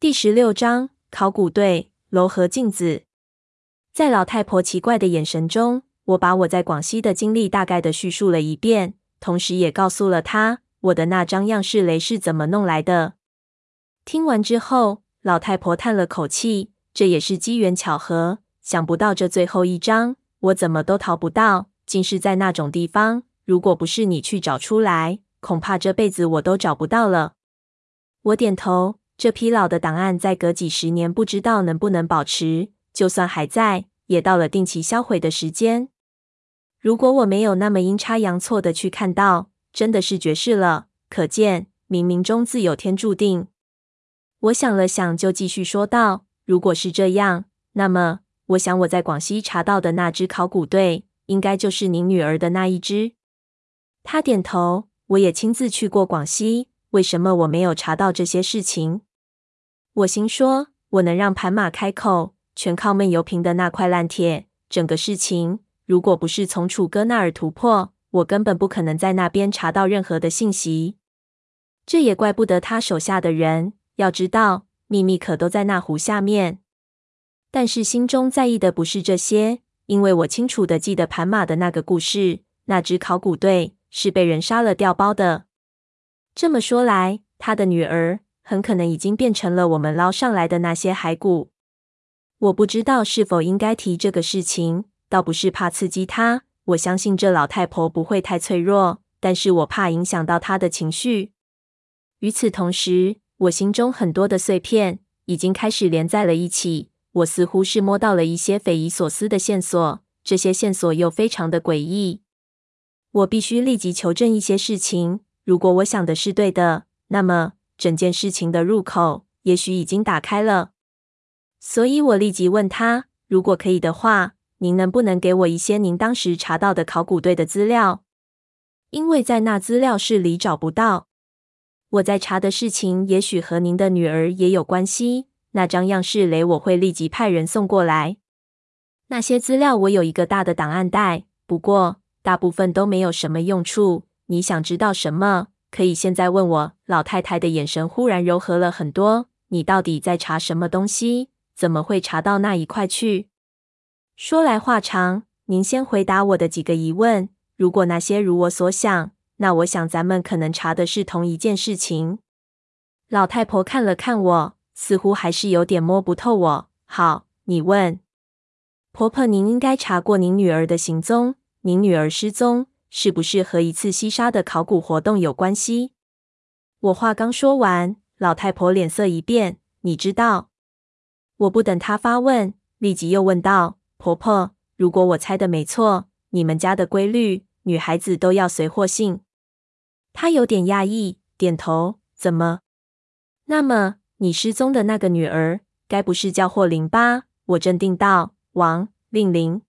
第十六章考古队楼和镜子。在老太婆奇怪的眼神中，我把我在广西的经历大概的叙述了一遍，同时也告诉了她我的那张样式雷是怎么弄来的。听完之后，老太婆叹了口气：“这也是机缘巧合，想不到这最后一张我怎么都淘不到，竟是在那种地方。如果不是你去找出来，恐怕这辈子我都找不到了。”我点头。这批老的档案，再隔几十年，不知道能不能保持。就算还在，也到了定期销毁的时间。如果我没有那么阴差阳错的去看到，真的是绝世了。可见冥冥中自有天注定。我想了想，就继续说道：“如果是这样，那么我想我在广西查到的那支考古队，应该就是您女儿的那一支。”他点头。我也亲自去过广西，为什么我没有查到这些事情？我心说，我能让盘马开口，全靠闷油瓶的那块烂铁。整个事情，如果不是从楚哥那儿突破，我根本不可能在那边查到任何的信息。这也怪不得他手下的人。要知道，秘密可都在那壶下面。但是心中在意的不是这些，因为我清楚的记得盘马的那个故事，那支考古队是被人杀了掉包的。这么说来，他的女儿。很可能已经变成了我们捞上来的那些骸骨。我不知道是否应该提这个事情，倒不是怕刺激他。我相信这老太婆不会太脆弱，但是我怕影响到她的情绪。与此同时，我心中很多的碎片已经开始连在了一起。我似乎是摸到了一些匪夷所思的线索，这些线索又非常的诡异。我必须立即求证一些事情。如果我想的是对的，那么。整件事情的入口也许已经打开了，所以我立即问他：“如果可以的话，您能不能给我一些您当时查到的考古队的资料？因为在那资料室里找不到。我在查的事情也许和您的女儿也有关系。那张样式雷我会立即派人送过来。那些资料我有一个大的档案袋，不过大部分都没有什么用处。你想知道什么？”可以现在问我。老太太的眼神忽然柔和了很多。你到底在查什么东西？怎么会查到那一块去？说来话长，您先回答我的几个疑问。如果那些如我所想，那我想咱们可能查的是同一件事情。老太婆看了看我，似乎还是有点摸不透我。好，你问。婆婆，您应该查过您女儿的行踪。您女儿失踪。是不是和一次西沙的考古活动有关系？我话刚说完，老太婆脸色一变。你知道？我不等她发问，立即又问道：“婆婆，如果我猜的没错，你们家的规律，女孩子都要随祸姓。”她有点讶异，点头。怎么？那么你失踪的那个女儿，该不是叫霍琳吧？我镇定道：“王令玲。”